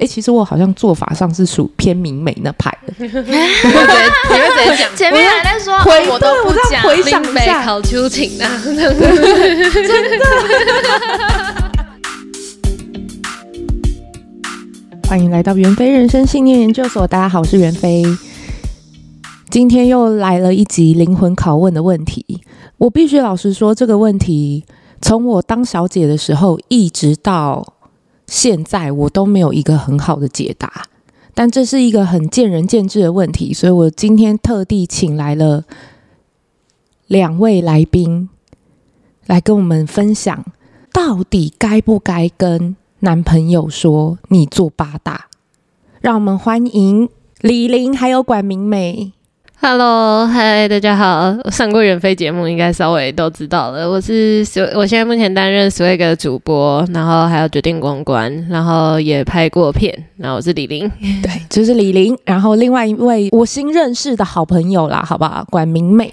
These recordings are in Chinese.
哎，其实我好像做法上是属偏明美那派的。你会直接讲，前面还在说回我都不讲，回想一下，考秋瑾啊，真的。欢迎来到袁非人生信念研究所，大家好，我是袁非。今天又来了一集灵魂拷问的问题。我必须老实说，这个问题从我当小姐的时候一直到。现在我都没有一个很好的解答，但这是一个很见仁见智的问题，所以我今天特地请来了两位来宾来跟我们分享，到底该不该跟男朋友说你做八大？让我们欢迎李玲还有管明美。Hello，嗨，大家好！上过远飞节目，应该稍微都知道了。我是我现在目前担任 Swag 的主播，然后还有决定公关，然后也拍过片。然后我是李玲，对，就是李玲。然后另外一位我新认识的好朋友啦，好不好？管明美。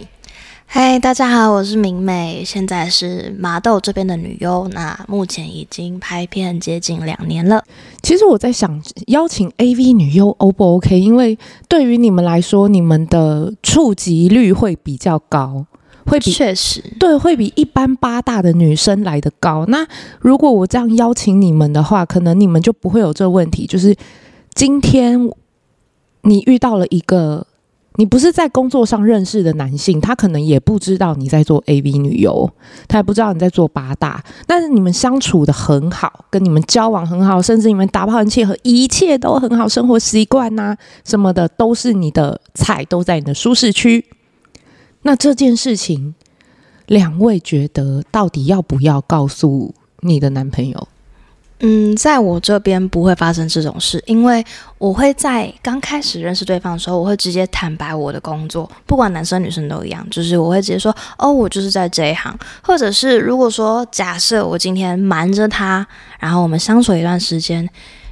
嗨，大家好，我是明美，现在是麻豆这边的女优，那目前已经拍片接近两年了。其实我在想，邀请 AV 女优 O 不 OK？因为对于你们来说，你们的触及率会比较高，会比确实对，会比一般八大的女生来的高。那如果我这样邀请你们的话，可能你们就不会有这个问题。就是今天你遇到了一个。你不是在工作上认识的男性，他可能也不知道你在做 AV 女优，他也不知道你在做八大，但是你们相处的很好，跟你们交往很好，甚至你们打炮很契合，一切都很好，生活习惯呐什么的都是你的菜，都在你的舒适区。那这件事情，两位觉得到底要不要告诉你的男朋友？嗯，在我这边不会发生这种事，因为我会在刚开始认识对方的时候，我会直接坦白我的工作，不管男生女生都一样，就是我会直接说，哦，我就是在这一行，或者是如果说假设我今天瞒着他，然后我们相处一段时间。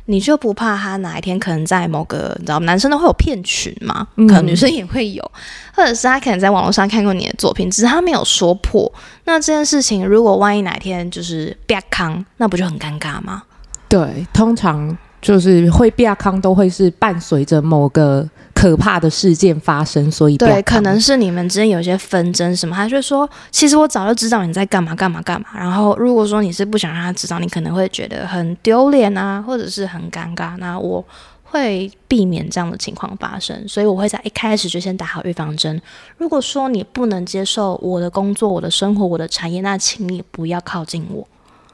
你就不怕他哪一天可能在某个，你知道男生都会有骗群嘛？可能女生也会有，或者是他可能在网络上看过你的作品，只是他没有说破。那这件事情如果万一哪一天就是变康，那不就很尴尬吗？对，通常。就是会变康，都会是伴随着某个可怕的事件发生，所以对，可能是你们之间有些纷争什么，他就说，其实我早就知道你在干嘛干嘛干嘛。然后如果说你是不想让他知道，你可能会觉得很丢脸啊，或者是很尴尬。那我会避免这样的情况发生，所以我会在一开始就先打好预防针。如果说你不能接受我的工作、我的生活、我的产业，那请你不要靠近我。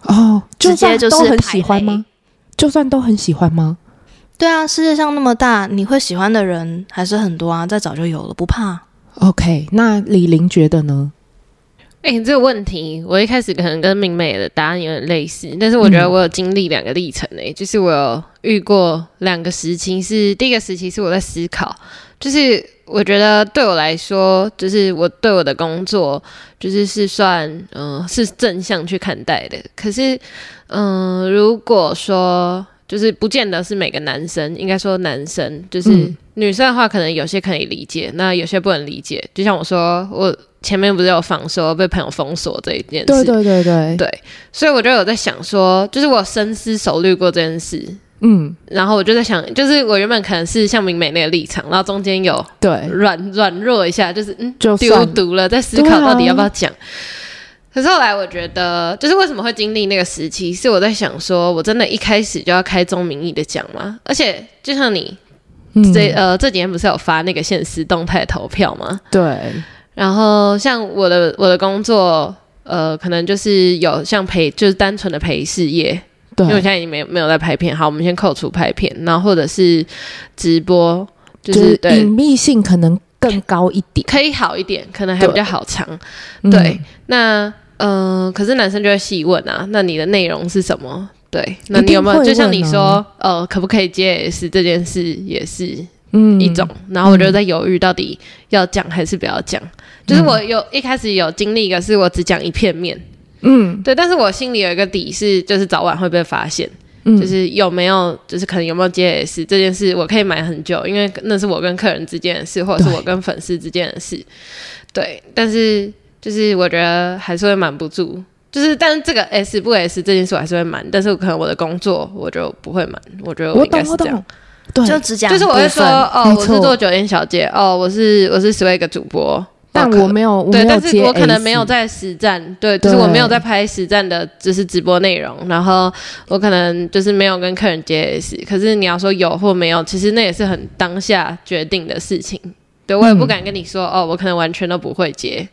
哦，就是都很喜欢吗？就算都很喜欢吗？对啊，世界上那么大，你会喜欢的人还是很多啊，再早就有了，不怕。OK，那李玲觉得呢？哎、欸，这个问题我一开始可能跟明美的答案有点类似，但是我觉得我有经历两个历程诶、欸，嗯、就是我有遇过两个时期是，是第一个时期是我在思考，就是我觉得对我来说，就是我对我的工作就是是算嗯、呃、是正向去看待的，可是。嗯，如果说就是不见得是每个男生，应该说男生就是女生的话，可能有些可以理解，那有些不能理解。就像我说，我前面不是有放说被朋友封锁这一件事，对对对对。对，所以我就有在想说，就是我深思熟虑过这件事，嗯，然后我就在想，就是我原本可能是像明美那个立场，然后中间有对。软软弱一下，就是嗯就丢毒了，在思考到底要不要讲。可是后来我觉得，就是为什么会经历那个时期，是我在想说，我真的一开始就要开宗明义的讲吗？而且就像你，嗯、这呃这几天不是有发那个限时动态投票吗？对。然后像我的我的工作，呃，可能就是有像陪，就是单纯的陪事业。对。因为我现在已经没有没有在拍片，好，我们先扣除拍片，然后或者是直播，就是对隐秘性可能更高一点，可以好一点，可能还比较好藏。对，那。嗯、呃，可是男生就会细问啊，那你的内容是什么？对，那你有没有就像你说，呃，可不可以接 S 这件事也是嗯一种，嗯、然后我就在犹豫到底要讲还是不要讲。嗯、就是我有一开始有经历一个，是我只讲一片面，嗯，对，但是我心里有一个底是，就是早晚会被发现，嗯、就是有没有，就是可能有没有接 S 这件事，我可以瞒很久，因为那是我跟客人之间的事，或者是我跟粉丝之间的事，对，对，但是。就是我觉得还是会瞒不住，就是，但是这个 S 不 S 这件事我还是会瞒，但是我可能我的工作我就不会瞒，我觉得我应该是这样。对，就只讲，就是我会说哦，我是做酒店小姐，哦，我是我是 Swag 主播。但我没有，对，但是我可能没有在实战，对，就是我没有在拍实战的，就是直播内容，然后我可能就是没有跟客人接 S，可是你要说有或没有，其实那也是很当下决定的事情，对，我也不敢跟你说，嗯、哦，我可能完全都不会接，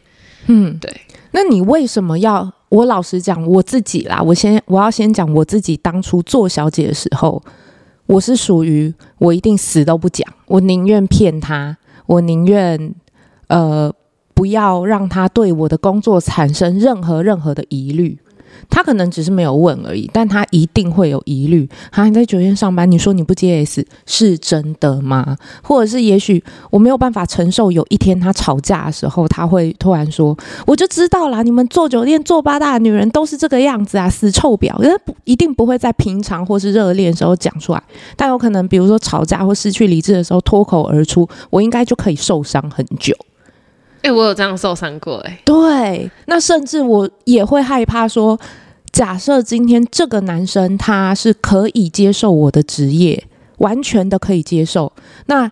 嗯，对，那你为什么要？我老实讲，我自己啦，我先我要先讲我自己当初做小姐的时候，我是属于我一定死都不讲，我宁愿骗他，我宁愿呃。不要让他对我的工作产生任何任何的疑虑。他可能只是没有问而已，但他一定会有疑虑。他还在酒店上班，你说你不接 S 是真的吗？或者是也许我没有办法承受，有一天他吵架的时候，他会突然说：“我就知道啦，你们做酒店做八大的女人都是这个样子啊，死臭婊。”因为不一定不会在平常或是热恋的时候讲出来，但有可能比如说吵架或失去理智的时候脱口而出，我应该就可以受伤很久。哎、我有这样受伤过哎、对，那甚至我也会害怕说，假设今天这个男生他是可以接受我的职业，完全的可以接受，那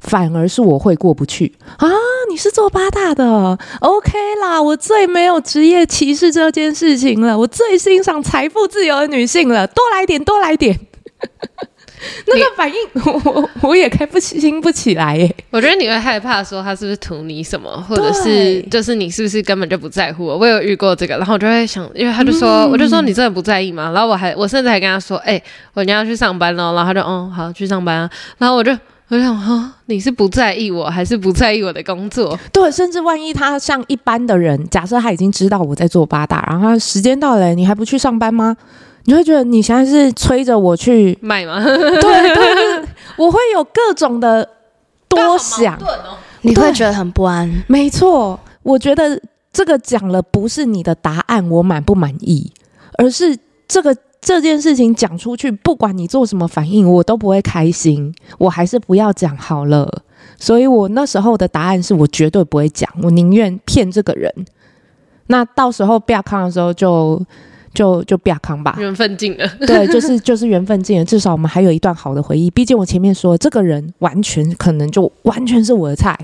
反而是我会过不去啊！你是做八大的，OK 啦，我最没有职业歧视这件事情了，我最欣赏财富自由的女性了，多来点，多来点。那个反应，我我也开不起心不起来耶。我觉得你会害怕说他是不是图你什么，或者是就是你是不是根本就不在乎我。我有遇过这个，然后我就会想，因为他就说，嗯、我就说你真的不在意吗？然后我还我甚至还跟他说，哎、欸，我你要去上班了。然后他就嗯好去上班啊。然后我就我想哈，你是不在意我还是不在意我的工作？对，甚至万一他像一般的人，假设他已经知道我在做八大，然后他时间到了，你还不去上班吗？你会觉得你现在是催着我去卖吗？对对对，我会有各种的多想，哦、你会觉得很不安。没错，我觉得这个讲了不是你的答案，我满不满意，而是这个这件事情讲出去，不管你做什么反应，我都不会开心。我还是不要讲好了。所以我那时候的答案是我绝对不会讲，我宁愿骗这个人。那到时候不要看的时候就。就就不要扛吧，缘分尽了。对，就是就是缘分尽了。至少我们还有一段好的回忆。毕竟我前面说，这个人完全可能就完全是我的菜，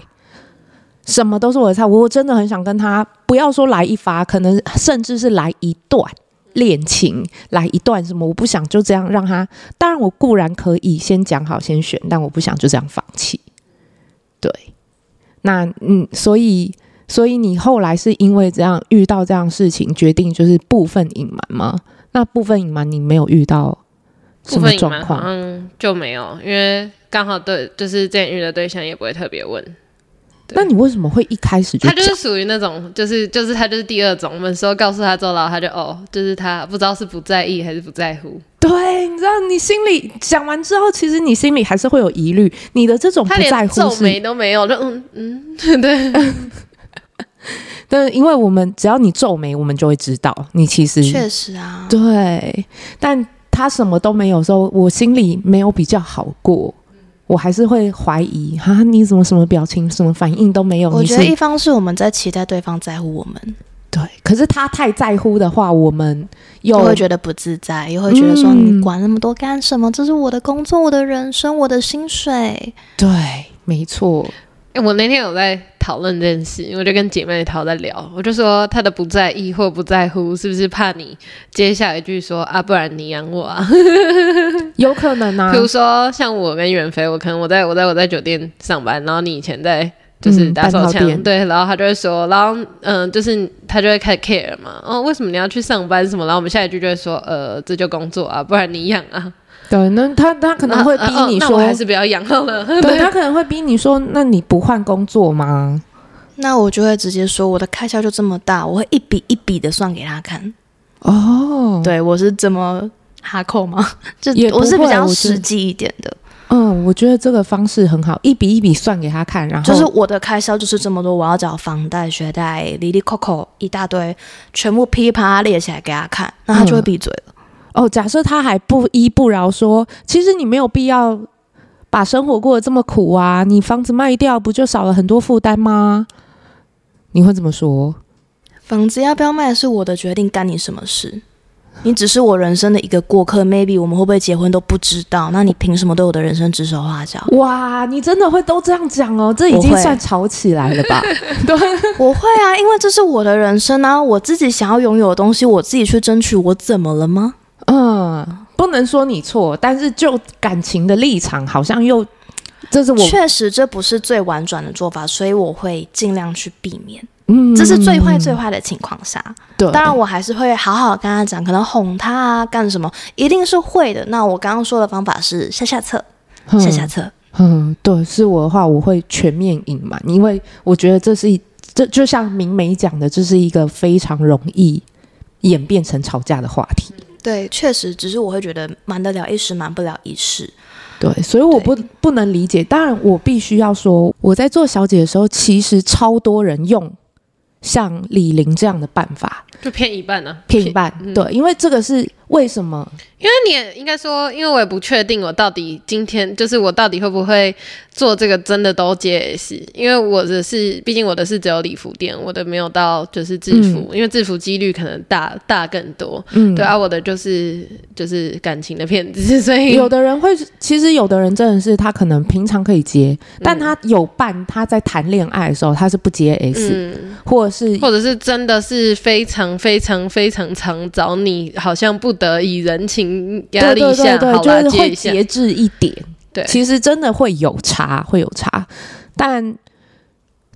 什么都是我的菜。我真的很想跟他，不要说来一发，可能甚至是来一段恋情，来一段什么。我不想就这样让他。当然，我固然可以先讲好，先选，但我不想就这样放弃。对，那嗯，所以。所以你后来是因为这样遇到这样事情，决定就是部分隐瞒吗？那部分隐瞒你没有遇到什么状况？嗯，就没有，因为刚好对，就是这样遇的对象也不会特别问。那你为什么会一开始就？他就是属于那种，就是就是他就是第二种。我们说告诉他之后，他就哦，就是他不知道是不在意还是不在乎。对，你知道，你心里讲完之后，其实你心里还是会有疑虑。你的这种不在乎，皱眉都没有，就嗯嗯，对。但是因为我们只要你皱眉，我们就会知道你其实确实啊，对。但他什么都没有的时候，我心里没有比较好过，我还是会怀疑哈，你怎么什么表情、什么反应都没有？我觉得一方是我们在期待对方在乎我们，对。可是他太在乎的话，我们又会觉得不自在，又会觉得说你管那么多干什么？嗯、这是我的工作、我的人生、我的薪水。对，没错。哎、欸，我那天有在讨论这件事，我就跟姐妹淘在聊，我就说她的不在意或不在乎，是不是怕你接下一句说啊，不然你养我啊？有可能啊。比如说像我跟远飞，我可能我在我在我在酒店上班，然后你以前在就是打手枪、嗯，对，然后他就会说，然后嗯，就是他就会开始 care 嘛，哦，为什么你要去上班什么？然后我们下一句就会说，呃，这就工作啊，不然你养啊。对，那他他可能会逼你说，还是不要养好了。对，他可能会逼你说，那你不换工作吗？那我就会直接说，我的开销就这么大，我会一笔一笔的算给他看。哦，对，我是这么哈扣吗？就也我是比较实际一点的。嗯，我觉得这个方式很好，一笔一笔算给他看，然后就是我的开销就是这么多，我要找房贷、学贷、里里扣扣一大堆，全部噼里啪啦列起来给他看，那他就会闭嘴了。嗯哦，假设他还不依不饶，说其实你没有必要把生活过得这么苦啊，你房子卖掉不就少了很多负担吗？你会怎么说？房子要不要卖是我的决定，干你什么事？你只是我人生的一个过客，maybe 我们会不会结婚都不知道。那你凭什么对我的人生指手画脚？哇，你真的会都这样讲哦？这已经算吵起来了吧？对，我会啊，因为这是我的人生啊，我自己想要拥有的东西，我自己去争取，我怎么了吗？嗯，不能说你错，但是就感情的立场，好像又 这是我确实这不是最婉转的做法，所以我会尽量去避免。嗯，这是最坏最坏的情况下，对，当然我还是会好好跟他讲，可能哄他啊，干什么，一定是会的。那我刚刚说的方法是下下策，下下策。嗯，对，是我的话，我会全面隐瞒，因为我觉得这是一，这就像明美讲的，这是一个非常容易演变成吵架的话题。对，确实，只是我会觉得瞒得了一时，瞒不了一世。对，所以我不不能理解。当然，我必须要说，我在做小姐的时候，其实超多人用。像李玲这样的办法，就骗一半呢、啊，骗一半。嗯、对，因为这个是为什么？因为你也应该说，因为我也不确定我到底今天就是我到底会不会做这个真的都接 S，因为我的是，毕竟我的是只有礼服店，我的没有到就是制服，嗯、因为制服几率可能大大更多。嗯，对啊，我的就是就是感情的骗子，所以有的人会，其实有的人真的是他可能平常可以接，嗯、但他有伴，他在谈恋爱的时候他是不接 S，、嗯、或者是或者是真的是非常非常非常常找你，好像不得以人情。压力下，对对对对，就是会节制一点。对，其实真的会有差，会有差。但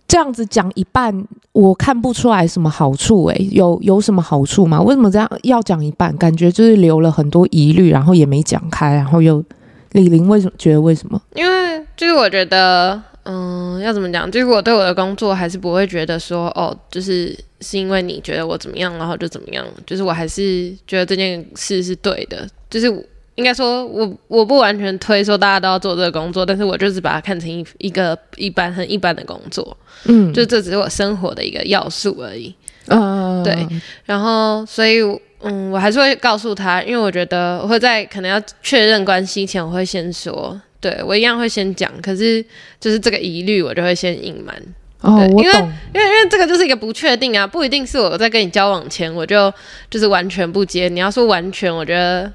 这样子讲一半，我看不出来什么好处、欸。哎，有有什么好处吗？为什么这样要讲一半？感觉就是留了很多疑虑，然后也没讲开，然后又李玲为什么觉得为什么？因为就是我觉得，嗯，要怎么讲？就是我对我的工作还是不会觉得说，哦，就是。是因为你觉得我怎么样，然后就怎么样。就是我还是觉得这件事是对的。就是应该说我，我我不完全推说大家都要做这个工作，但是我就是把它看成一一个一般很一般的工作。嗯，就这只是我生活的一个要素而已。嗯，对。然后，所以，嗯，我还是会告诉他，因为我觉得我会在可能要确认关系前，我会先说，对，我一样会先讲。可是，就是这个疑虑，我就会先隐瞒。哦，我，因为因为因为这个就是一个不确定啊，不一定是我在跟你交往前我就就是完全不接。你要说完全，我觉得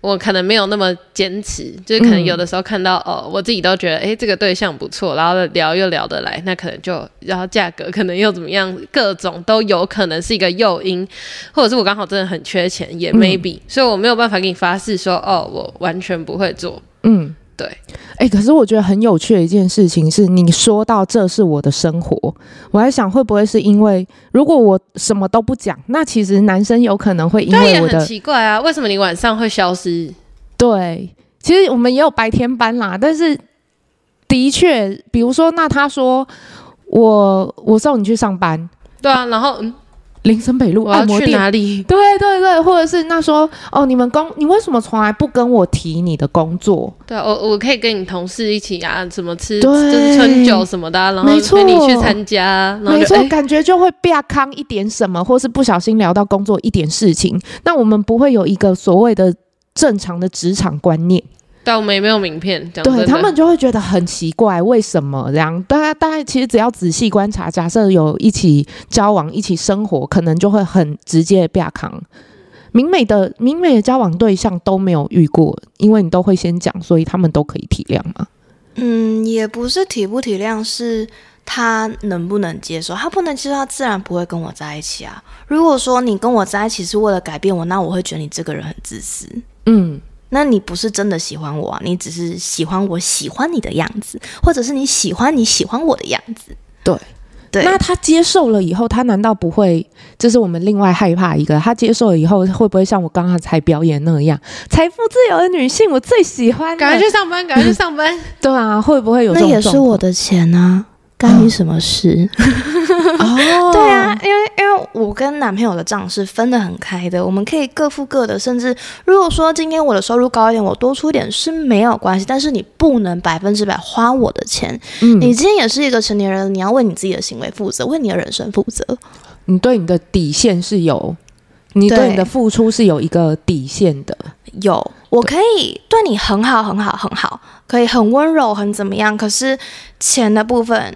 我可能没有那么坚持，就是可能有的时候看到、嗯、哦，我自己都觉得哎，这个对象不错，然后聊又聊得来，那可能就然后价格可能又怎么样，各种都有可能是一个诱因，或者是我刚好真的很缺钱，也 maybe，、嗯、所以我没有办法给你发誓说哦，我完全不会做，嗯。对，哎、欸，可是我觉得很有趣的一件事情是，你说到这是我的生活，我还想会不会是因为如果我什么都不讲，那其实男生有可能会因为我的奇怪啊，为什么你晚上会消失？对，其实我们也有白天班啦，但是的确，比如说，那他说我我送你去上班，对啊，然后嗯。林森北路按摩店哪里？对对对，或者是那说哦，你们工，你为什么从来不跟我提你的工作？对，我我可以跟你同事一起啊，什么吃就是春酒什么的，然后陪你去参加，没错，感觉就会变康一点什么，或是不小心聊到工作一点事情，那我们不会有一个所谓的正常的职场观念。但我们也没有名片，对他们就会觉得很奇怪，为什么这样？大家大家其实只要仔细观察，假设有一起交往、一起生活，可能就会很直接的变康。明美的明美的交往对象都没有遇过，因为你都会先讲，所以他们都可以体谅嘛？嗯，也不是体不体谅，是他能不能接受。他不能接受，他自然不会跟我在一起啊。如果说你跟我在一起是为了改变我，那我会觉得你这个人很自私。嗯。那你不是真的喜欢我啊，你只是喜欢我喜欢你的样子，或者是你喜欢你喜欢我的样子。对，对。那他接受了以后，他难道不会？这是我们另外害怕一个，他接受了以后，会不会像我刚刚才表演那样，财富自由的女性，我最喜欢，赶快去上班，赶快去上班。对啊，会不会有这种？那也是我的钱啊。干你什么事？哦，对啊，因为因为我跟男朋友的账是分得很开的，我们可以各付各的，甚至如果说今天我的收入高一点，我多出一点是没有关系，但是你不能百分之百花我的钱。嗯，你今天也是一个成年人，你要为你自己的行为负责，为你的人生负责。你对你的底线是有，你对你的付出是有一个底线的。有，我可以对你很好，很好，很好，可以很温柔，很怎么样？可是钱的部分。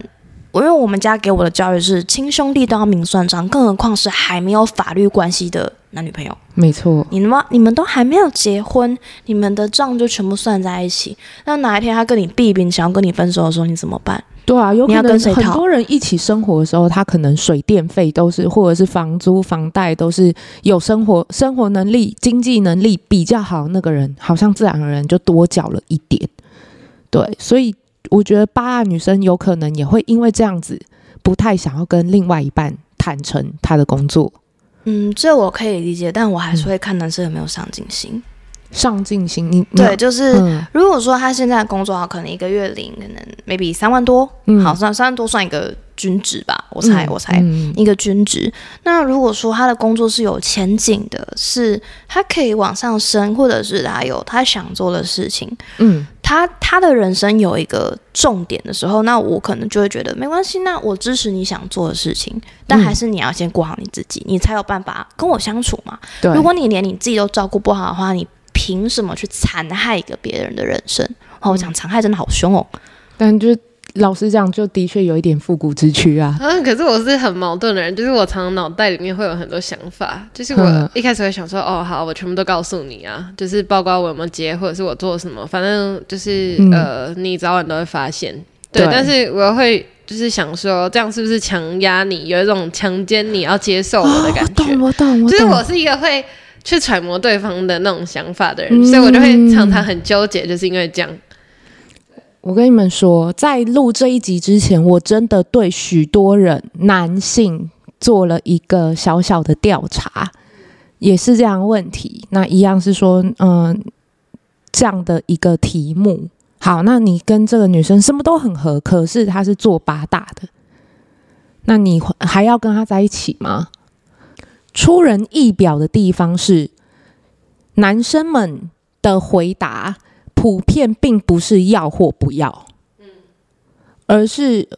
因为我们家给我的教育是亲兄弟都要明算账，更何况是还没有法律关系的男女朋友。没错，你们你们都还没有结婚，你们的账就全部算在一起。那哪一天他跟你弊病，想要跟你分手的时候，你怎么办？对啊，有可能很多人一起生活的时候，他可能水电费都是，或者是房租、房贷都是有生活生活能力、经济能力比较好，那个人好像自然而然就多缴了一点。对，所以我觉得八二女生有可能也会因为这样子，不太想要跟另外一半坦诚她的工作。嗯，这我可以理解，但我还是会看男生有没有上进心。上进心，你对，就是、嗯、如果说他现在的工作好可能一个月领可能 maybe 三万多，嗯、好算三万多算一个均值吧，我猜、嗯、我猜一个均值。那如果说他的工作是有前景的，是他可以往上升，或者是他有他想做的事情，嗯，他他的人生有一个重点的时候，那我可能就会觉得没关系，那我支持你想做的事情，但还是你要先过好你自己，嗯、你才有办法跟我相处嘛。对，如果你连你自己都照顾不好的话，你。凭什么去残害一个别人的人生？哦，我讲残害真的好凶哦。但就老实讲，就的确有一点复古之躯啊。嗯，可是我是很矛盾的人，就是我常常脑袋里面会有很多想法。就是我一开始会想说，哦，好，我全部都告诉你啊，就是包括我有没有接，或者是我做什么，反正就是、嗯、呃，你早晚都会发现。对，对但是我会就是想说，这样是不是强压你，有一种强奸你要接受我的感觉？哦、我懂，我懂，我懂。就是我是一个会。去揣摩对方的那种想法的人，嗯、所以我就会常常很纠结，就是因为这样。我跟你们说，在录这一集之前，我真的对许多人男性做了一个小小的调查，也是这样问题。那一样是说，嗯、这样的一个题目。好，那你跟这个女生什么都很合，可是她是做八大的，那你还要跟她在一起吗？出人意表的地方是，男生们的回答普遍并不是要或不要，而是。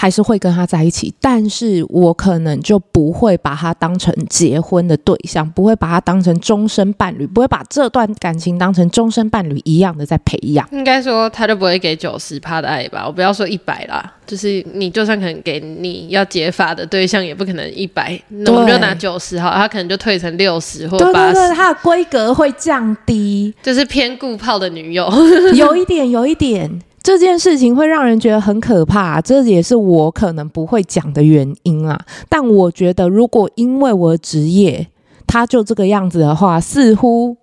还是会跟他在一起，但是我可能就不会把他当成结婚的对象，不会把他当成终身伴侣，不会把这段感情当成终身伴侣一样的在培养。应该说，他就不会给九十趴的爱吧？我不要说一百啦，就是你就算可能给你要结发的对象，也不可能一百，那我们就拿九十好，他可能就退成六十或八十，他的规格会降低，就是偏顾炮的女友，有一点，有一点。这件事情会让人觉得很可怕，这也是我可能不会讲的原因啊。但我觉得，如果因为我的职业，他就这个样子的话，似乎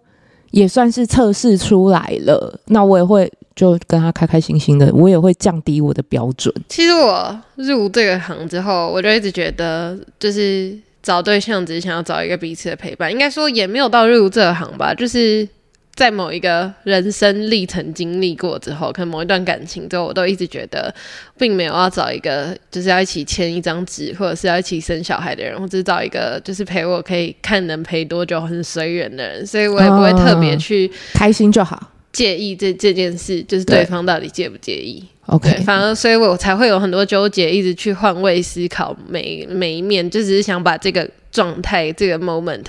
也算是测试出来了。那我也会就跟他开开心心的，我也会降低我的标准。其实我入这个行之后，我就一直觉得，就是找对象只是想要找一个彼此的陪伴，应该说也没有到入这行吧，就是。在某一个人生历程经历过之后，可能某一段感情之后，我都一直觉得，并没有要找一个就是要一起签一张纸，或者是要一起生小孩的人，或者是找一个就是陪我可以看能陪多久很随缘的人，所以我也不会特别去开心就好，介意这这件事，就是对方到底介不介意。OK，反而所以我才会有很多纠结，一直去换位思考每每一面，就只是想把这个状态这个 moment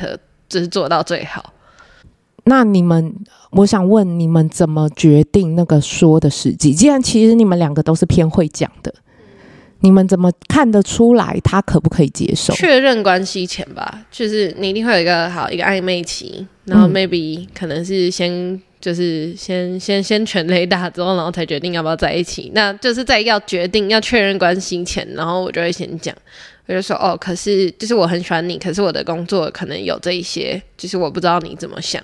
就是做到最好。那你们，我想问你们怎么决定那个说的时机？既然其实你们两个都是偏会讲的，你们怎么看得出来他可不可以接受？确认关系前吧，就是你一定会有一个好一个暧昧期，然后 maybe 可能是先就是先先先全雷打之后，然后才决定要不要在一起。那就是在要决定要确认关系前，然后我就会先讲，我就说哦，可是就是我很喜欢你，可是我的工作可能有这一些，就是我不知道你怎么想。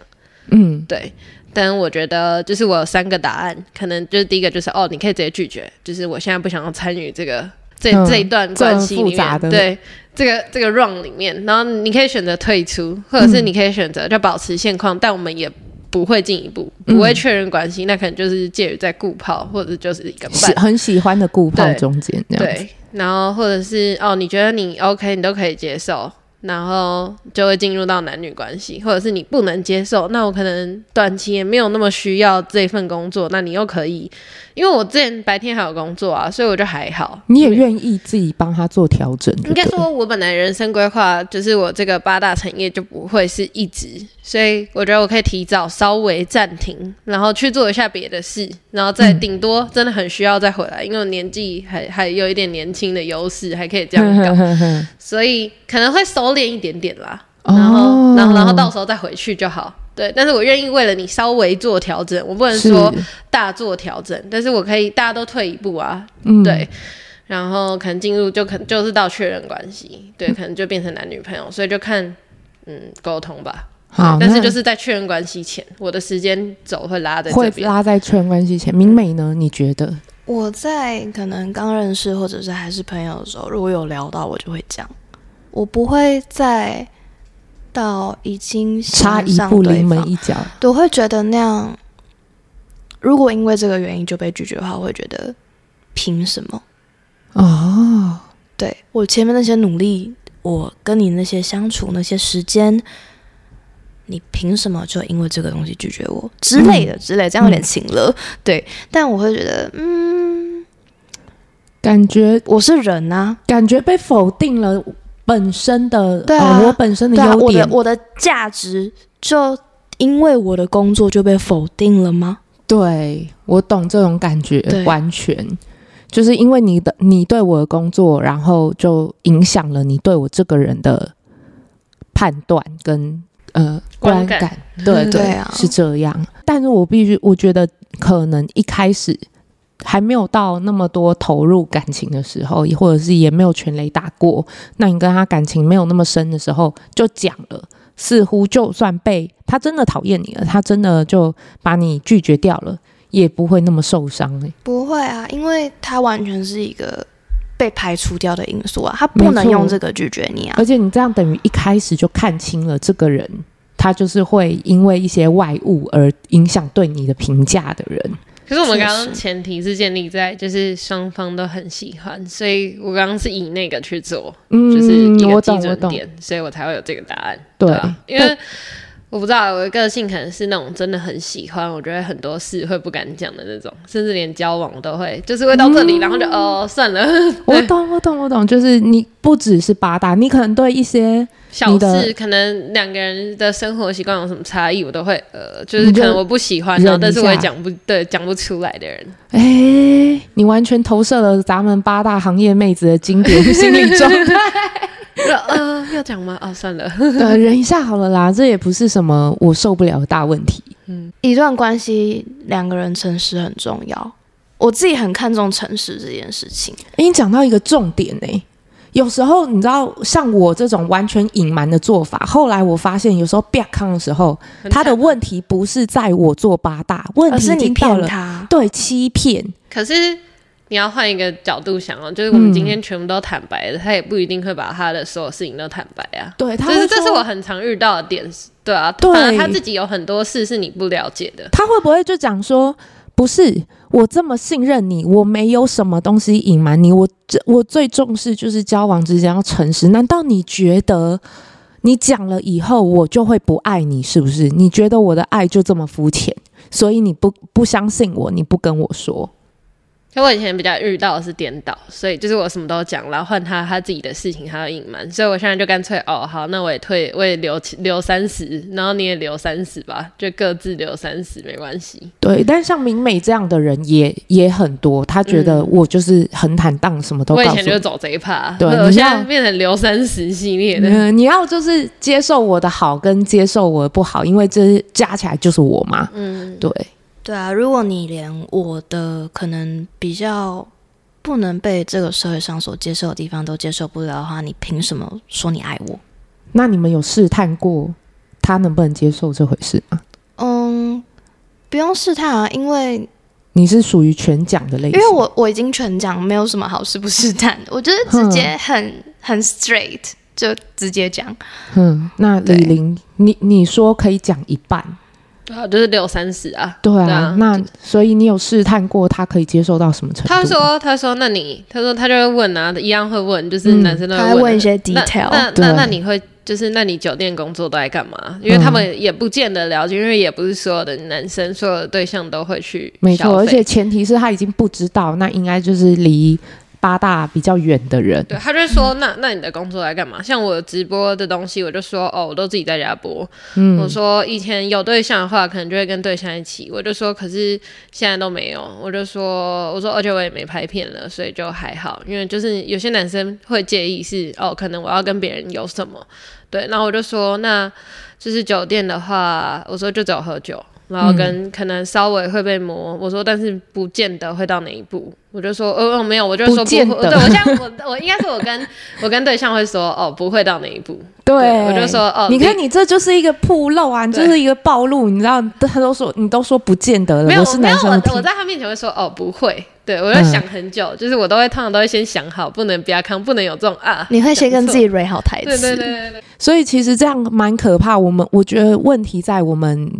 嗯，对，但我觉得就是我有三个答案，可能就是第一个就是哦，你可以直接拒绝，就是我现在不想要参与这个这、嗯、这一段关系里面，对这个这个 run 里面，然后你可以选择退出，或者是你可以选择就保持现况，嗯、但我们也不会进一步，不会确认关系，嗯、那可能就是介于在顾炮或者就是一个喜很喜欢的顾炮中间，对，对，然后或者是哦，你觉得你 OK，你都可以接受。然后就会进入到男女关系，或者是你不能接受，那我可能短期也没有那么需要这份工作，那你又可以，因为我之前白天还有工作啊，所以我就还好。你也愿意自己帮他做调整？应该说，我本来人生规划就是我这个八大产业就不会是一直，所以我觉得我可以提早稍微暂停，然后去做一下别的事，然后再顶多真的很需要再回来，嗯、因为我年纪还还有一点年轻的优势，还可以这样搞，所以可能会收。练一点点啦，然后，哦、然后，然后到时候再回去就好。对，但是我愿意为了你稍微做调整，我不能说大做调整，但是我可以大家都退一步啊。嗯、对，然后可能进入就可能就是到确认关系，对，可能就变成男女朋友，所以就看嗯沟通吧。好，但是就是在确认关系前，我的时间走会拉在这边，会拉在确认关系前。明美呢？你觉得？我在可能刚认识或者是还是朋友的时候，如果有聊到，我就会讲。我不会再到已经差一步临门一脚，我会觉得那样。如果因为这个原因就被拒绝的话，我会觉得凭什么？哦，对，我前面那些努力，我跟你那些相处那些时间，你凭什么就因为这个东西拒绝我之类的之类的？这样有点情了，嗯、对。但我会觉得，嗯，感觉我是人啊，感觉被否定了。本身的对啊、哦，我本身的优点，啊、我的我的价值，就因为我的工作就被否定了吗？对，我懂这种感觉，完全就是因为你的你对我的工作，然后就影响了你对我这个人的判断跟呃观感，观感对对啊，是这样。但是我必须，我觉得可能一开始。还没有到那么多投入感情的时候，也或者是也没有全雷打过，那你跟他感情没有那么深的时候就讲了，似乎就算被他真的讨厌你了，他真的就把你拒绝掉了，也不会那么受伤欸。不会啊，因为他完全是一个被排除掉的因素啊，他不能用这个拒绝你啊。而且你这样等于一开始就看清了这个人，他就是会因为一些外物而影响对你的评价的人。可是我们刚刚前提是建立在就是双方都很喜欢，所以我刚刚是以那个去做，嗯、就是一个基准点，所以我才会有这个答案。对，对啊，因为我不知道我的个性可能是那种真的很喜欢，我觉得很多事会不敢讲的那种，甚至连交往都会，就是会到这里，嗯、然后就哦算了。我懂，我懂，我懂，就是你不只是八大，你可能对一些。小事可能两个人的生活习惯有什么差异，我都会呃，就是可能我不喜欢，然后但是我也讲不对，讲不出来的人。哎、欸，你完全投射了咱们八大行业妹子的经典心理状态。呃，要讲吗？啊，算了，呃，忍一下好了啦，这也不是什么我受不了的大问题。嗯，一段关系两个人诚实很重要，我自己很看重诚实这件事情。你讲到一个重点呢、欸。有时候你知道，像我这种完全隐瞒的做法，后来我发现，有时候变康的时候，他的问题不是在我做八大，问题是你骗他，对，欺骗。可是你要换一个角度想哦，就是我们今天全部都坦白了，嗯、他也不一定会把他的所有事情都坦白啊。对，他就是这是我很常遇到的点，对啊，对，他自己有很多事是你不了解的。他会不会就讲说？不是我这么信任你，我没有什么东西隐瞒你。我这我最重视就是交往之间要诚实。难道你觉得你讲了以后我就会不爱你？是不是？你觉得我的爱就这么肤浅？所以你不不相信我，你不跟我说。因为我以前比较遇到的是颠倒，所以就是我什么都讲，然后换他他自己的事情还要隐瞒，所以我现在就干脆哦好，那我也退，我也留留三十，然后你也留三十吧，就各自留三十没关系。对，但像明美这样的人也也很多，他觉得我就是很坦荡，什么都告诉。我以前就走这一趴，对，我现在变成留三十系列的。嗯，你要就是接受我的好跟接受我的不好，因为这加起来就是我嘛。嗯，对。对啊，如果你连我的可能比较不能被这个社会上所接受的地方都接受不了的话，你凭什么说你爱我？那你们有试探过他能不能接受这回事吗？嗯，不用试探啊，因为你是属于全讲的类型。因为我我已经全讲，没有什么好试不试探的。我觉得直接很、嗯、很 straight，就直接讲。嗯，那李玲，你你说可以讲一半。啊，就是六三十啊，对啊，对啊，那所以你有试探过他可以接受到什么程度？他说，他说，那你，他说他就会问啊，一样会问，就是男生都会问，嗯、他会问一些 detail，那那那，那你会就是那你酒店工作都在干嘛？因为他们也不见得了解，因为也不是所有的男生、所有的对象都会去。没错，而且前提是他已经不知道，那应该就是离。八大比较远的人，对，他就说：“那那你的工作来干嘛？像我直播的东西，我就说哦，我都自己在家播。嗯，我说以前有对象的话，可能就会跟对象一起。我就说，可是现在都没有。我就说，我说而且我也没拍片了，所以就还好。因为就是有些男生会介意是哦，可能我要跟别人有什么。对，然后我就说，那就是酒店的话，我说就只有喝酒。”然后跟可能稍微会被摸，我说，但是不见得会到哪一步。我就说，呃、哦，没有，我就说不，不见得。对，我现在我我应该是我跟我跟对象会说，哦，不会到哪一步。对，对我就说，哦，你看你这就是一个暴露啊，你就是一个暴露，你知道，他都说你都说不见得了。没有，我是男生我，我在他面前会说，哦，不会。对，我就想很久，嗯、就是我都会通常都会先想好，不能比较康，不能有这种啊。你会先跟自己 read 好台词。对对对对对。所以其实这样蛮可怕。我们我觉得问题在我们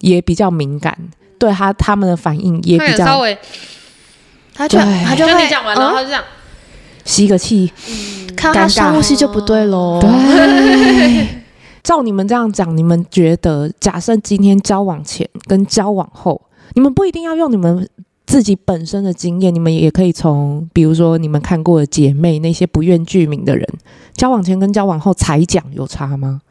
也比较敏感。对他他们的反应也比较稍微，他就他就你讲完了，他就这样吸个气，看他深呼吸就不对喽。对，照你们这样讲，你们觉得，假设今天交往前跟交往后，你们不一定要用你们自己本身的经验，你们也可以从，比如说你们看过的姐妹那些不愿具名的人，交往前跟交往后才讲有差吗？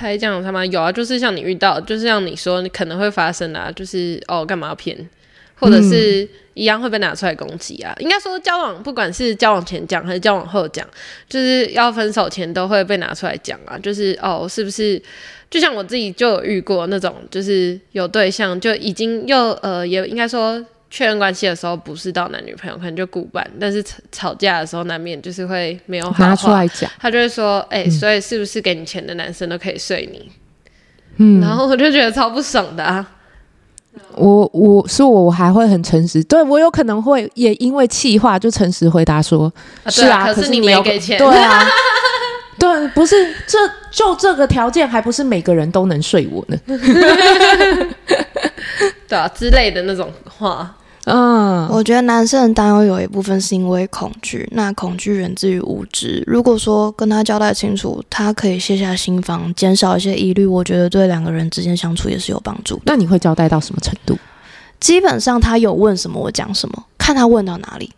才讲他妈有啊，就是像你遇到，就是像你说，你可能会发生啊，就是哦，干嘛要骗，或者是一样会被拿出来攻击啊。嗯、应该说交往，不管是交往前讲还是交往后讲，就是要分手前都会被拿出来讲啊。就是哦，是不是？就像我自己就有遇过那种，就是有对象就已经又呃，也应该说。确认关系的时候不是到男女朋友，可能就古板，但是吵吵架的时候难免就是会没有好拿出来讲。他就会说：“哎、欸，嗯、所以是不是给你钱的男生都可以睡你？”嗯，然后我就觉得超不爽的啊。我我是我，我还会很诚实，对我有可能会也因为气话就诚实回答说：“啊是啊，可是你没有给钱。”对啊，对，不是这就这个条件，还不是每个人都能睡我呢。对啊，之类的那种话。嗯，我觉得男生的担忧有一部分是因为恐惧，那恐惧源自于无知。如果说跟他交代清楚，他可以卸下心防，减少一些疑虑，我觉得对两个人之间相处也是有帮助。那你会交代到什么程度？基本上他有问什么，我讲什么，看他问到哪里。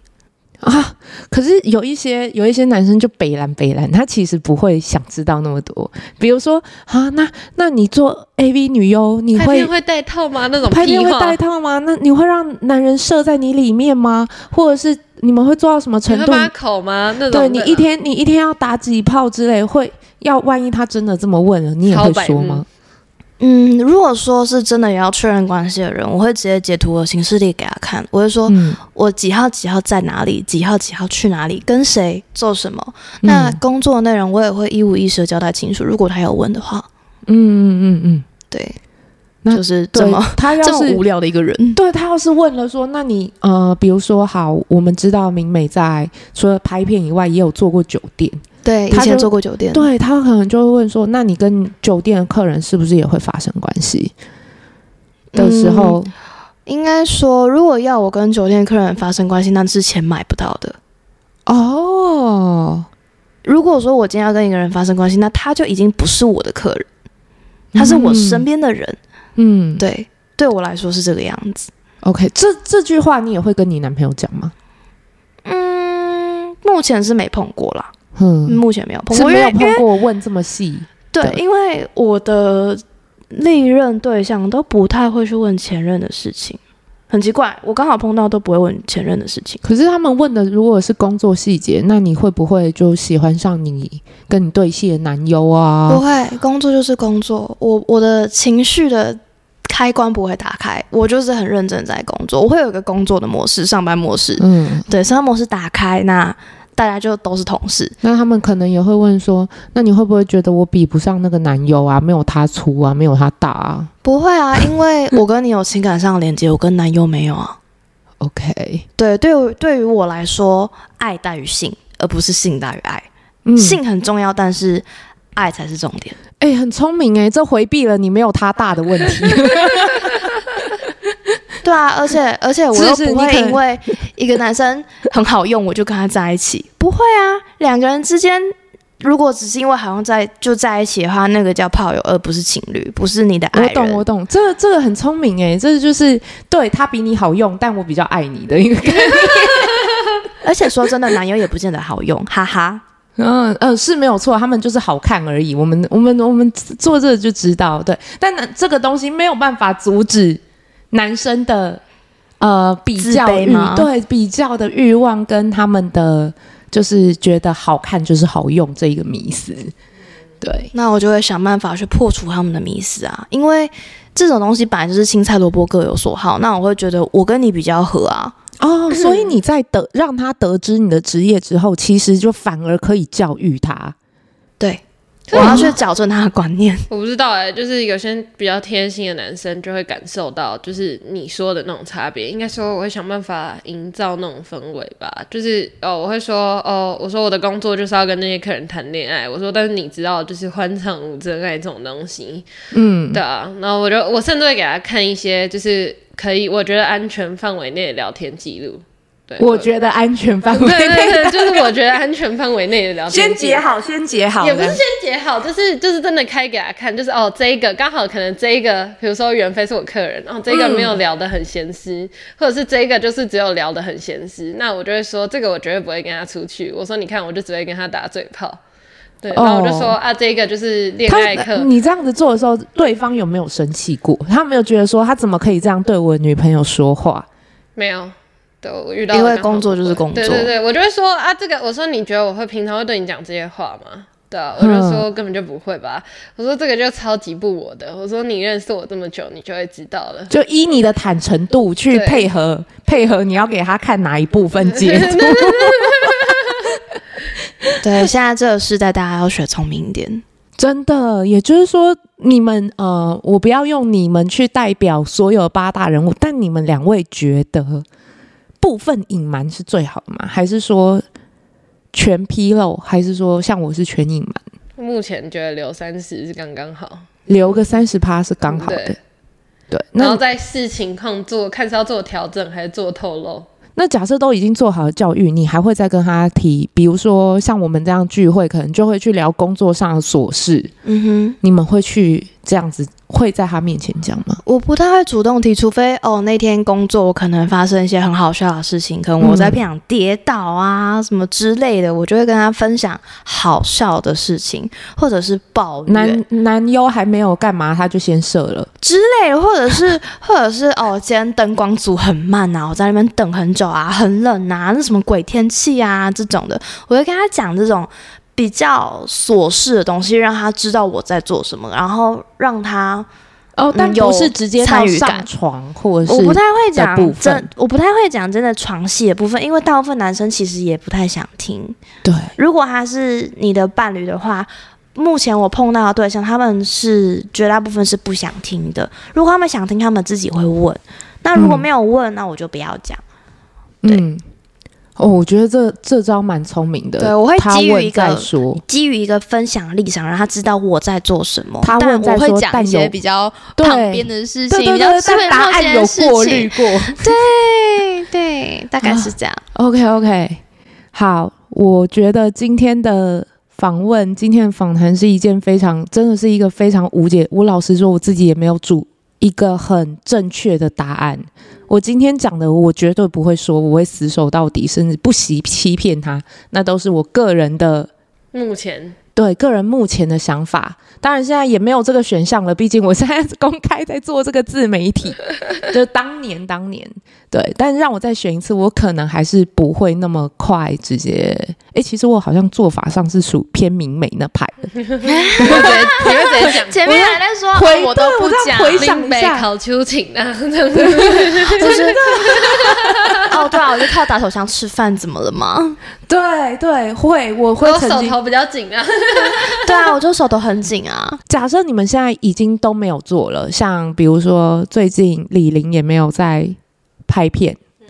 啊！可是有一些有一些男生就北蓝北蓝，他其实不会想知道那么多。比如说啊，那那你做 AV 女优，你会会戴套吗？那种拍片会戴套吗？那你会让男人射在你里面吗？或者是你们会做到什么程度？吗？那种对你一天你一天要打几炮之类，会要万一他真的这么问了，你也会说吗？嗯，如果说是真的也要确认关系的人，我会直接截图我行事历给他看。我会说，嗯、我几号几号在哪里，几号几号去哪里，跟谁做什么。嗯、那工作内容我也会一五一十的交代清楚。如果他有问的话，嗯嗯嗯嗯，对，那就是这么他要是这么无聊的一个人。对，他要是问了说，那你呃，比如说好，我们知道明美在除了拍片以外，也有做过酒店。对，以前做过酒店，对，他可能就会问说：“那你跟酒店的客人是不是也会发生关系？”的时候，嗯、应该说，如果要我跟酒店客人发生关系，那是钱买不到的。哦，如果说我今天要跟一个人发生关系，那他就已经不是我的客人，他是我身边的人。嗯，对，对我来说是这个样子。OK，这这句话你也会跟你男朋友讲吗？嗯，目前是没碰过啦。嗯，目前没有碰过，是没有碰过问这么细。对，因为我的历任对象都不太会去问前任的事情，很奇怪，我刚好碰到都不会问前任的事情。可是他们问的如果是工作细节，那你会不会就喜欢上你跟你对戏的男优啊？不会，工作就是工作，我我的情绪的开关不会打开，我就是很认真在工作。我会有一个工作的模式，上班模式，嗯，对，上班模式打开那。大家就都是同事，那他们可能也会问说：“那你会不会觉得我比不上那个男友啊？没有他粗啊，没有他大啊？”不会啊，因为我跟你有情感上的连接，我跟男友没有啊。OK，对，对于对于我来说，爱大于性，而不是性大于爱。嗯，性很重要，但是爱才是重点。哎、欸，很聪明哎、欸，这回避了你没有他大的问题。对啊，而且而且我又不会因为一个男生 很好用，我就跟他在一起。不会啊，两个人之间如果只是因为好像在就在一起的话，那个叫炮友，而不是情侣，不是你的爱人。我懂，我懂，这个这个很聪明哎，这就是对他比你好用，但我比较爱你的一个概念。而且说真的，男友也不见得好用，哈哈。嗯嗯，是没有错，他们就是好看而已。我们我们我们做这个就知道，对。但这个东西没有办法阻止男生的呃比较欲，对比较的欲望跟他们的。就是觉得好看就是好用这一个迷思，对，那我就会想办法去破除他们的迷思啊，因为这种东西本来就是青菜萝卜各有所好，那我会觉得我跟你比较合啊，哦，所以你在得让他得知你的职业之后，其实就反而可以教育他，对。我要去矫正他的观念。我不知道哎、欸，就是有些比较贴心的男生就会感受到，就是你说的那种差别。应该说，我会想办法营造那种氛围吧。就是哦，我会说哦，我说我的工作就是要跟那些客人谈恋爱。我说，但是你知道，就是欢场无真爱这种东西，嗯，对啊。然后我就我甚至会给他看一些，就是可以我觉得安全范围内的聊天记录。我觉得安全范围内，对对对，就是我觉得安全范围内的聊天。先截好，先截好，也不是先截好，就是就是真的开给他看，就是哦，这一个刚好可能这一个，比如说袁飞是我客人，然后这个没有聊得很咸湿，嗯，或者是这一个就是只有聊得很咸湿，那我就会说这个我绝对不会跟他出去。我说你看，我就只会跟他打嘴炮。对，然后我就说，哦，啊，这个就是恋爱课。你这样子做的时候，对方有没有生气过？他没有觉得说他怎么可以这样对我女朋友说话？没有。对，我遇到因为工作就是工作，对对对，我就会说啊，这个我说你觉得我会平常会对你讲这些话吗？对啊，我就说根本就不会吧。我说这个就超级不我的。我说你认识我这么久，你就会知道了。就依你的坦诚度去配合配合，你要给他看哪一部分 截图。对，现在这个时代，大家要学聪明一点，真的。也就是说，你们呃，我不要用你们去代表所有八大人物，但你们两位觉得。部分隐瞒是最好的吗？还是说全披露？还是说像我是全隐瞒？目前觉得留三十是刚刚好，留个三十趴是刚好的。对，对，然后再视情况做，看是要做调整还是做透露。那假设都已经做好了教育，你还会再跟他提？比如说像我们这样聚会，可能就会去聊工作上的琐事。嗯哼，你们会去这样子？会在他面前讲吗？我不太会主动提，除非哦那天工作我可能发生一些很好笑的事情，可能我在片场跌倒啊、嗯、什么之类的，我就会跟他分享好笑的事情，或者是抱怨。男男优还没有干嘛，他就先射了之类的，或者是或者是哦今天灯光组很慢啊，我在那边等很久啊，很冷啊，那什么鬼天气啊这种的，我会跟他讲这种。比较琐事的东西，让他知道我在做什么，然后让他哦，但不是直接参与上床，或者是我不太会讲真，我不太会讲真的床戏的部分，因为大部分男生其实也不太想听。对，如果他是你的伴侣的话，目前我碰到的对象，他们是绝大部分是不想听的。如果他们想听，他们自己会问。那如果没有问，嗯、那我就不要讲。对。嗯哦，我觉得这这招蛮聪明的。对，我会基于一个基于一个分享立场，让他知道我在做什么。他问再说，但我会讲一些比较旁边的事情，比较答案有过滤过。对对，大概是这样。哦、OK OK，好，我觉得今天的访问，今天的访谈是一件非常，真的是一个非常无解。我老实说，我自己也没有主。一个很正确的答案。我今天讲的，我绝对不会说，我会死守到底，甚至不惜欺骗他。那都是我个人的目前。对个人目前的想法，当然现在也没有这个选项了。毕竟我现在公开在做这个自媒体，就当年当年对。但是让我再选一次，我可能还是不会那么快直接。哎，其实我好像做法上是属偏明美那派的。你会直接讲？前面还在说回我都不讲，回想一下考秋瑾啊，就是 哦，对啊，我就靠打手枪吃饭，怎么了吗？对对，会我会我手头比较紧啊。对啊，我就手头很紧啊。假设你们现在已经都没有做了，像比如说最近李玲也没有在拍片，嗯，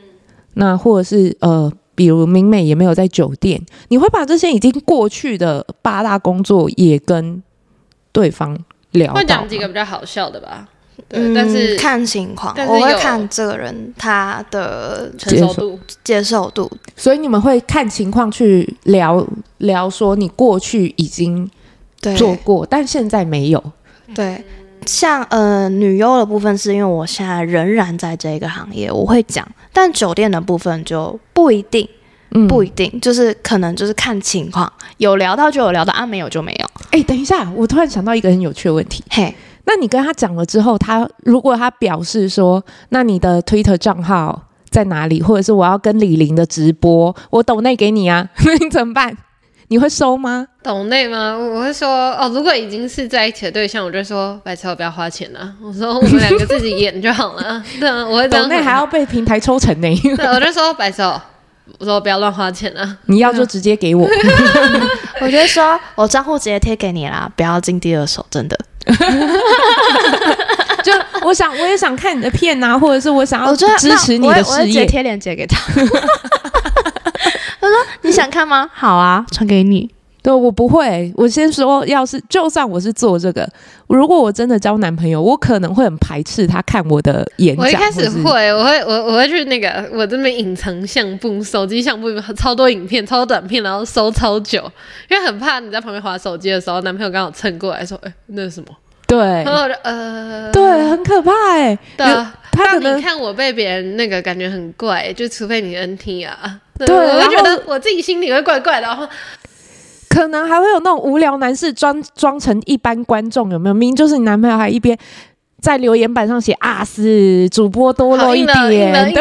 那或者是呃，比如明美也没有在酒店，你会把这些已经过去的八大工作也跟对方聊？会讲几个比较好笑的吧？对，但是看情况，我会看这个人他的承受度、接受度，所以你们会看情况去聊聊，说你过去已经做过，但现在没有。对，像呃女优的部分，是因为我现在仍然在这个行业，我会讲，但酒店的部分就不一定。嗯，不一定，就是可能就是看情况，有聊到就有聊到，啊没有就没有。哎、欸，等一下，我突然想到一个很有趣的问题。嘿，那你跟他讲了之后，他如果他表示说，那你的 Twitter 账号在哪里，或者是我要跟李玲的直播，我抖内给你啊，那你怎么办？你会收吗？抖内吗？我会说哦，如果已经是在一起的对象，我就说白超不要花钱啊。我说我们两个自己演就好了。对啊，我会这样。抖内还要被平台抽成呢。对，我就说白超。我说不要乱花钱啊！你要就直接给我。我觉得说我账户直接贴给你啦，不要进第二手，真的。就我想，我也想看你的片啊，或者是我想要支持你的事业，我直接贴链接给他。他说你想看吗？好啊，传给你。对，我不会。我先说，要是就算我是做这个，如果我真的交男朋友，我可能会很排斥他看我的演讲。我一开始会，我会，我我会去那个我这边隐藏相簿，手机相簿超多影片，超多短片，然后搜超久，因为很怕你在旁边划手机的时候，男朋友刚好蹭过来说：“哎、欸，那是什么？”对，然后我就呃，对，很可怕哎、欸。对啊，他可能你看我被别人那个感觉很怪，就除非你 NT 啊，对，对我就觉得我自己心里会怪怪的。然后可能还会有那种无聊男士装装成一般观众，有没有？明明就是你男朋友，还一边在留言板上写啊，是主播多了一点，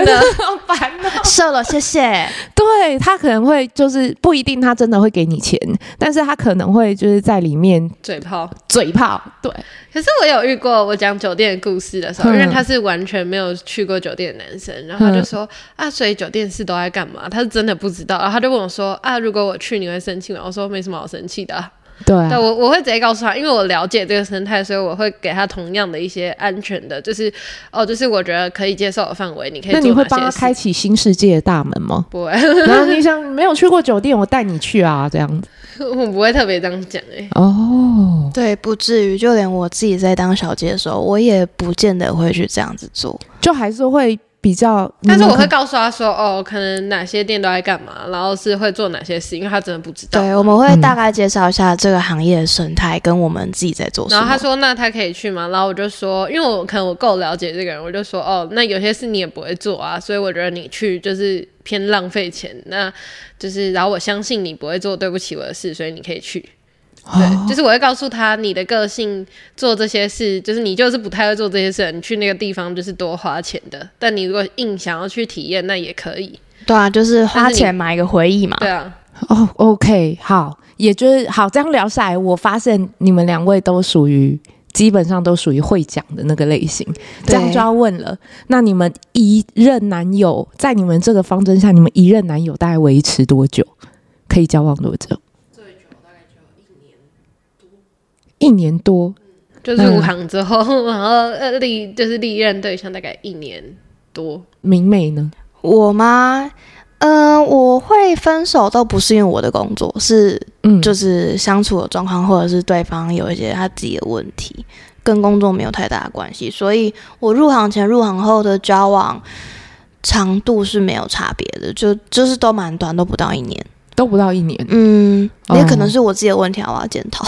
烦哦，射了，谢谢。对，他可能会就是不一定他真的会给你钱，但是他可能会就是在里面嘴炮，嘴炮。对，可是我有遇过，我讲酒店的故事的时候，因为他是完全没有去过酒店的男生，然后他就说啊，所以酒店是都在干嘛？他是真的不知道，然后他就问我说啊，如果我去，你会生气吗？我说没什么好生气的啊。对，啊、对，我我会直接告诉他，因为我了解这个生态，所以我会给他同样的一些安全的，就是哦，就是我觉得可以接受的范围，你可以。那你会帮他开启新世界的大门吗？不会。然后你想没有去过酒店，我带你去啊，这样子。我不会特别这样讲哎、欸。哦，对，不至于，就连我自己在当小姐的时候，我也不见得会去这样子做，就还是会。比较，但是我会告诉他说，哦，可能哪些店都在干嘛，然后是会做哪些事，因为他真的不知道。对，我们会大概介绍一下这个行业的生态，跟我们自己在做什么。然后他说，那他可以去吗？然后我就说，因为我可能我够了解这个人，我就说，哦，那有些事你也不会做啊，所以我觉得你去就是偏浪费钱，那就是，然后我相信你不会做对不起我的事，所以你可以去。对，就是我会告诉他，你的个性做这些事，就是你就是不太会做这些事，你去那个地方就是多花钱的。但你如果硬想要去体验，那也可以。对啊，就是花钱买一个回忆嘛。对啊。哦，OK，好，也就是好，这样聊下来，我发现你们两位都属于基本上都属于会讲的那个类型。这样就要问了，那你们一任男友在你们这个方针下，你们一任男友大概维持多久？可以交往多久？一年多，就入行之后，嗯、然后呃历就是历任对象大概一年多。明媚呢？我吗？嗯、呃，我会分手都不是因为我的工作，是嗯，就是相处的状况，或者是对方有一些他自己的问题，跟工作没有太大的关系。所以我入行前、入行后的交往长度是没有差别的，就就是都蛮短，都不到一年，都不到一年。嗯，也可能是我自己的问题，我要检讨。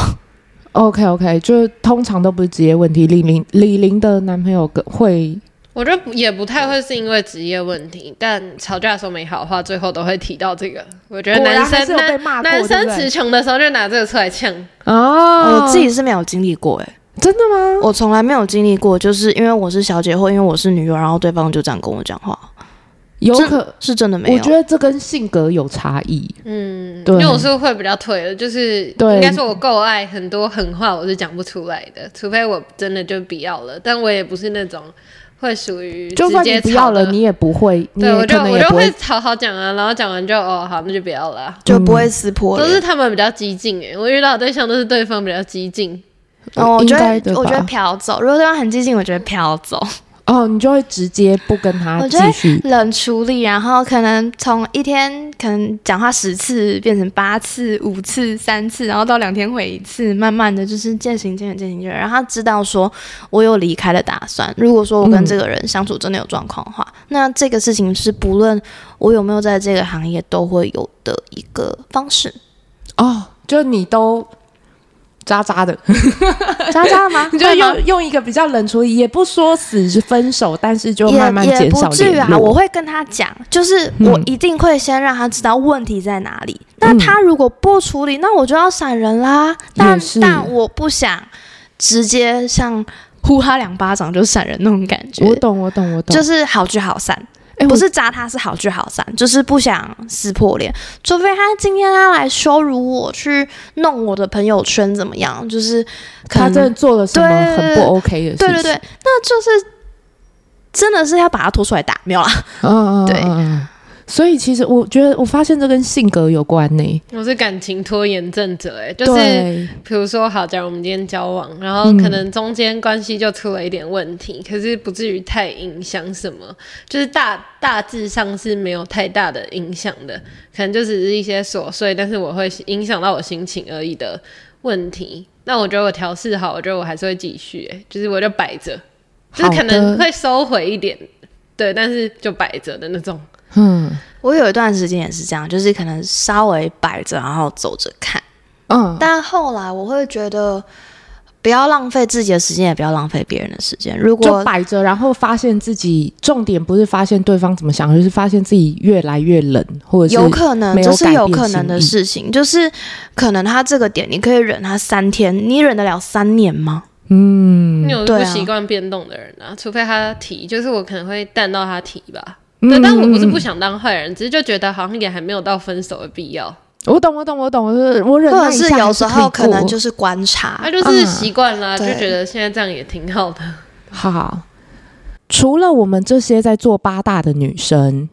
OK OK，就是通常都不是职业问题。李玲李玲的男朋友会，我觉得也不太会是因为职业问题，但吵架的时候没好话，最后都会提到这个。我觉得男生男男生词穷的时候就拿这个出来呛。哦，我自己是没有经历过，哎，真的吗？我从来没有经历过，就是因为我是小姐，或因为我是女友，然后对方就这样跟我讲话。有可是真的没有，我觉得这跟性格有差异。嗯，对，因为我是会比较退的，就是应该说我够爱，很多狠话我是讲不出来的，除非我真的就不要了。但我也不是那种会属于直接就算你不要了，你也不会。对，我就我就会好好讲啊，然后讲完就哦好，那就不要了，就不会撕破。都是他们比较激进诶，我遇到的对象都是对方比较激进。哦，我觉得我觉得飘走，如果对方很激进，我觉得飘走。哦，你就会直接不跟他继续冷处理，然后可能从一天可能讲话十次变成八次、五次、三次，然后到两天回一次，慢慢的就是渐行渐远、渐行渐远，然后他知道说我有离开的打算。如果说我跟这个人相处真的有状况的话，嗯、那这个事情是不论我有没有在这个行业都会有的一个方式。哦，就你都。渣渣的，渣渣的吗？你就用用一个比较冷处理，也不说死是分手，但是就慢慢减少至于啊，我会跟他讲，就是我一定会先让他知道问题在哪里。那、嗯、他如果不处理，那我就要闪人啦。但但我不想直接像呼他两巴掌就闪人那种感觉。我懂，我懂，我懂，就是好聚好散。不是扎他，是好聚好散，就是不想撕破脸。除非他今天他来羞辱我，去弄我的朋友圈怎么样？就是他真的做了什么很不 OK 的事情。对对对，那就是真的是要把他拖出来打，没有啦。嗯嗯，对。所以其实我觉得，我发现这跟性格有关呢、欸。我是感情拖延症者、欸，哎，就是比如说，好，假如我们今天交往，然后可能中间关系就出了一点问题，嗯、可是不至于太影响什么，就是大大致上是没有太大的影响的，可能就只是一些琐碎，但是我会影响到我心情而已的问题。那我觉得我调试好，我觉得我还是会继续、欸，就是我就摆着，就是可能会收回一点，对，但是就摆着的那种。嗯，我有一段时间也是这样，就是可能稍微摆着，然后走着看。嗯，但后来我会觉得，不要浪费自己的时间，也不要浪费别人的时间。如果就摆着，然后发现自己重点不是发现对方怎么想，而是发现自己越来越冷，或者是有可能，这是有可能的事情。就是可能他这个点，你可以忍他三天，你忍得了三年吗？嗯，你有不习惯变动的人啊，除非他提，就是我可能会淡到他提吧。对，但我不是不想当坏人，嗯，只是就觉得好像也还没有到分手的必要。我懂，我懂，我懂，就是我忍耐一下，是有时候可能就是观察，他就是习惯了，就觉得现在这样也挺好的。好，除了我们这些在做八大的女生，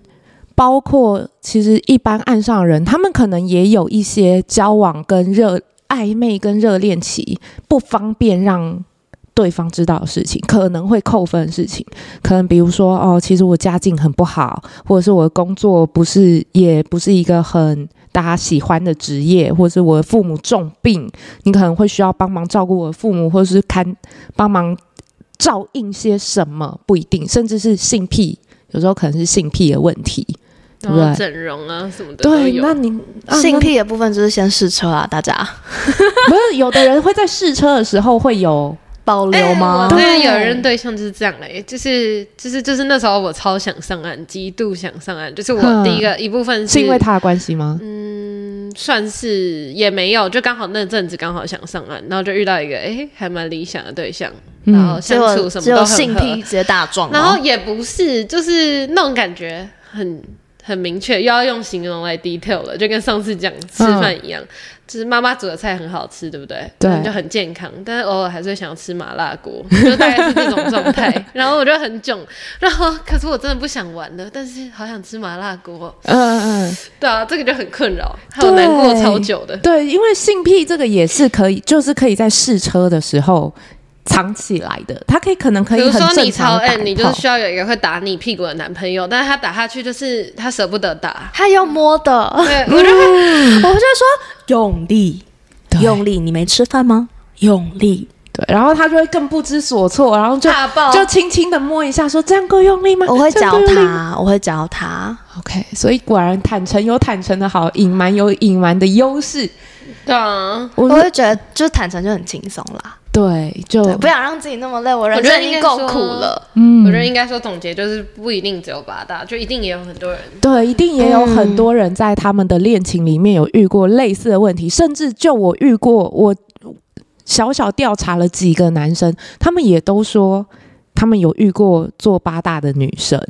包括其实一般岸上人，他们可能也有一些交往跟热暧昧跟热恋期不方便让。对方知道的事情，可能会扣分的事情，可能比如说哦，其实我家境很不好，或者是我的工作不是，也不是一个很大家喜欢的职业，或者是我的父母重病，你可能会需要帮忙照顾我的父母，或者是看帮忙照应些什么，不一定，甚至是性癖，有时候可能是性癖的问题，对不对？整容啊什么的。对，那你、啊、性癖的部分就是先试车啊，大家 不是有的人会在试车的时候会有。保留吗？对、欸，有人对象就是这样嘞，就是就是就是那时候我超想上岸，极度想上岸，就是我第一个一部分是，是因为他的关系吗？嗯，算是也没有，就刚好那阵子刚好想上岸，然后就遇到一个哎、欸、还蛮理想的对象，然后相处什么都很合，性癖直接大撞，然后也不是，就是那种感觉很很明确，又要用形容来 detail 了，就跟上次讲吃饭一样。嗯就是妈妈煮的菜很好吃，对不对？对，就很健康，但是偶尔还是会想要吃麻辣锅，就大概是这种状态。然后我就很囧，然后可是我真的不想玩了，但是好想吃麻辣锅。嗯嗯，对啊，这个就很困扰，还有难过超久的。对，因为性癖这个也是可以，就是可以在试车的时候。藏起来的，他可以可能可以很正常。比如说你超 N，你就是需要有一个会打你屁股的男朋友，但是他打下去就是他舍不得打，他要摸的。对，我就会，嗯、我就说用力，用力，你没吃饭吗？用力，对，然后他就会更不知所措，然后就就轻轻的摸一下，说这样够用力吗？我会教他，我会教他。OK，所以果然坦诚有坦诚的好，隐瞒有隐瞒的优势。对啊，我会觉得就坦诚就很轻松啦。对，就不想让自己那么累。我人生已经够苦了。嗯，我觉得应该说总结就是不一定只有八大，就一定也有很多人。对，一定也有很多人在他们的恋情里面有遇过类似的问题，甚至就我遇过，我小小调查了几个男生，他们也都说他们有遇过做八大的女生。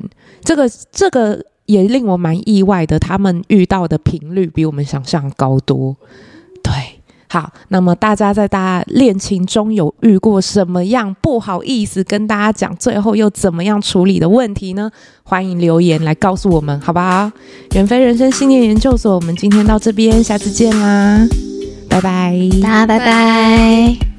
这个这个也令我蛮意外的，他们遇到的频率比我们想象高多。好，那么大家在大家恋情中有遇过什么样不好意思跟大家讲，最后又怎么样处理的问题呢？欢迎留言来告诉我们，好不好？远飞人生信念研究所，我们今天到这边，下次见啦，拜拜，大家拜拜。